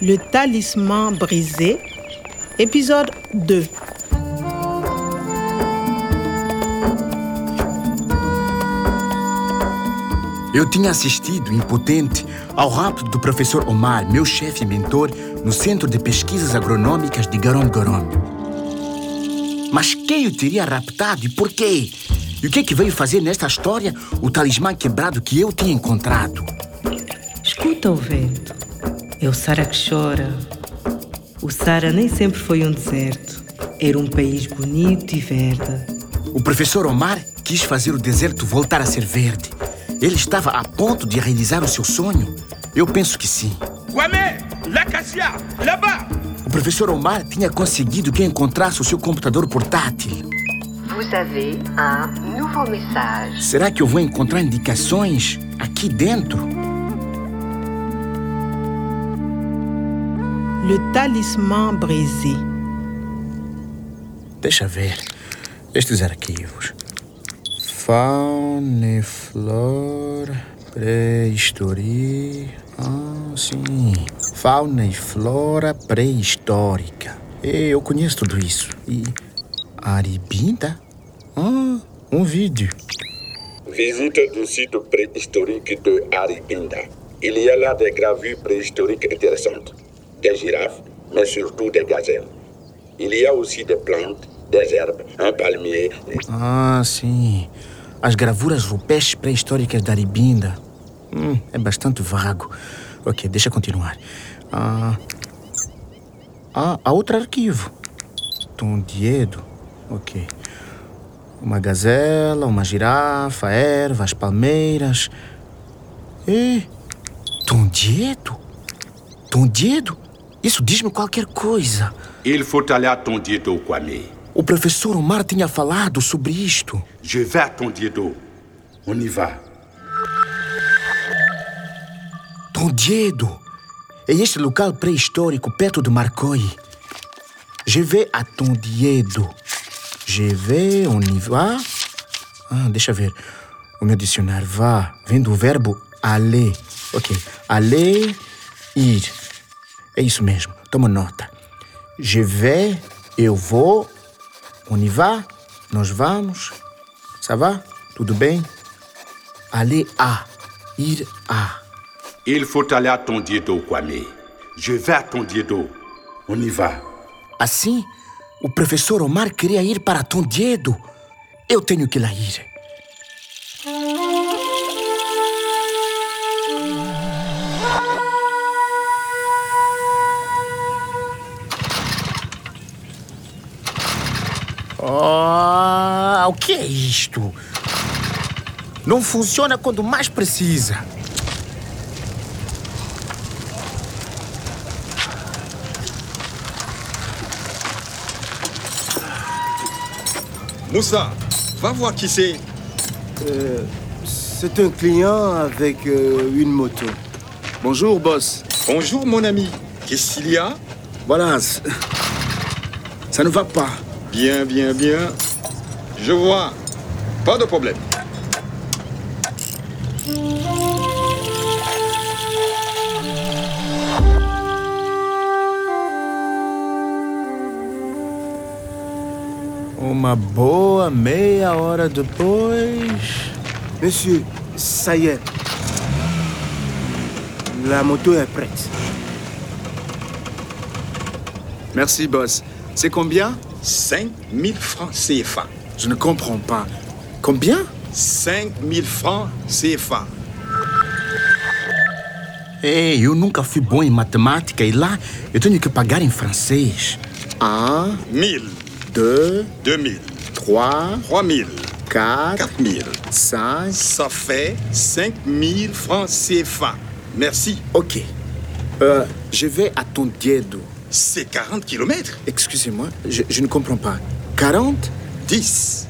Le talisman brisé, épisode 2. Eu tinha assistido, impotente, ao rapto do professor Omar, meu chefe e mentor, no Centro de Pesquisas Agronômicas de Garom Garom. Mas quem o teria raptado e por quê? E o que é que veio fazer nesta história o talismã quebrado que eu tinha encontrado? Escuta o vento. É o Sara que chora. O Sara nem sempre foi um deserto. Era um país bonito e verde. O professor Omar quis fazer o deserto voltar a ser verde. Ele estava a ponto de realizar o seu sonho? Eu penso que sim. Kwame, l'acacia, là-bas. O professor Omar tinha conseguido que encontrasse o seu computador portátil. Vous avez un nouveau message. Será que eu vou encontrar indicações aqui dentro? Le talisman brisé. Deixa ver. Estes arquivos. Fauna e flora, pré-história. Ah, sim. Fauna e flora pré-histórica. Eh, Eu conheço tudo isso. E. Aribinda? Ah, um vídeo. Visite du site préhistorique de Aribinda. Il y a là des gravures préhistoriques intéressantes. Des girafes, mais surtout des gazelles. Il y a aussi des plantes, des herbes, un palmier. Ah, sim. As gravuras rupestres pré-históricas da Aribinda. Hum, é bastante vago. Ok, deixa continuar. Ah, ah, há outro arquivo. Tondiedo. Ok. Uma gazela, uma girafa, ervas, palmeiras. E. Tondiedo? Tondiedo? Isso diz-me qualquer coisa. Il faut aller à Tondiedo, Kwame. O professor Omar tinha falado sobre isto. Je vais à Tondiedo. On y va. Tondiedo. É este local pré-histórico perto de Marcoi. Je vais à Tondiedo. Je vais, on y va. Ah, deixa ver. O meu dicionário vá vem do verbo aller. Ok. Aller, ir. É isso mesmo. Toma nota. Je vais, eu vou. On y va, nós vamos. Ça va? Tudo bem? Aller à, ir à. Il faut aller à Tondiedo, Kwame. Je vais à Tondiedo. On y va. Assim, o professor Omar queria ir para Tondiedo. Eu tenho que lá ir. O que é isto? Não funciona quando mais precisa. Moussa, va voir qui c'est. C'est un client avec euh, une moto. Bonjour, boss. Bonjour mon ami. Qu'est-ce qu'il y a? Voilà, ça ne va pas. Bien, bien, bien. Je vois. Pas de problème. Uma boa meia hora depois. Monsieur, ça y est. La moto est prête. Merci, boss. C'est combien? 5000 francs CFA. Je ne comprends pas. Combien? 5000 francs CFA. Ei, eu nunca fui bom em matemática e lá eu tenho que pagar em francês. Un, 1000, deux, 2000, trois, 3000, quatre, 4000. cinq. Ça fait 5000 francs CFA. Merci. Ok. Euh, je vais à ton. C'est 40 kilomètres. Excusez-moi, je, je ne comprends pas. 40 10,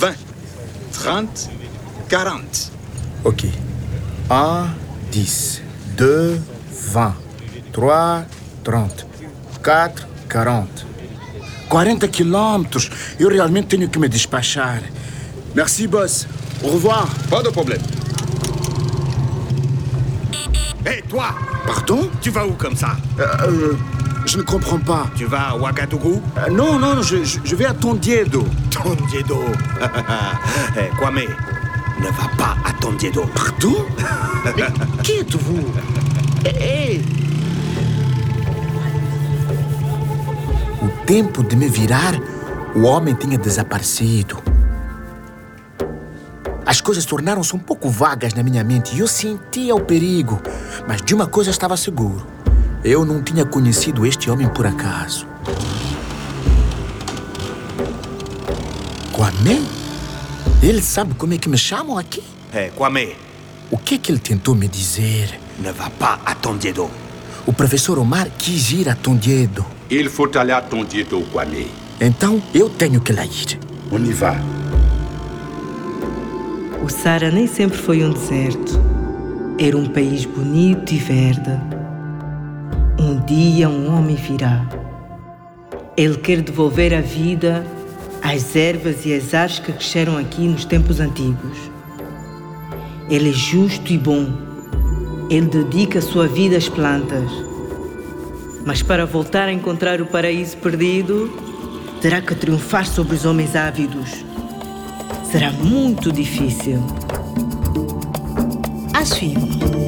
20, 30, 40. Ok. 1, 10. 2, 20. 3, 30. 4, 40. 40 quilômetros. Eu realmente tenho que me despachar. Merci, boss. Au revoir. Pas de problème. Hé, toi Pardon? Tu vas où comme ça? Euh, euh, Je ne comprends pas. Tu vas à Ouagadougou Euh, non, non, je, je- je vais à Tondiedo. Tondiedo Hé, Kwame, ne va pas à Tondiedo. Pardon Mais qui êtes-vous Ei! O tempo de me virar, o homem tinha desaparecido. As coisas tornaram-se um pouco vagas na minha mente e eu sentia o perigo. Mas de uma coisa estava seguro: eu não tinha conhecido este homem por acaso. Kwame? Ele sabe como é que me chamam aqui? Hé, Kwame, O que é que ele tentou me dizer? ne va pas à Tondiedo. O professor Omar quis ir a Tondiedo. Il faut aller à Tondiedo, Kwame. Então eu tenho que lá ir. On y va. O Sara nem sempre foi um deserto. Era um país bonito e verde. Um dia um homem virá. Ele quer devolver a vida às ervas e às árvores que cresceram aqui nos tempos antigos. Ele é justo e bom. Ele dedica a sua vida às plantas. Mas para voltar a encontrar o paraíso perdido, terá que triunfar sobre os homens ávidos. Será muito difícil. À suivre.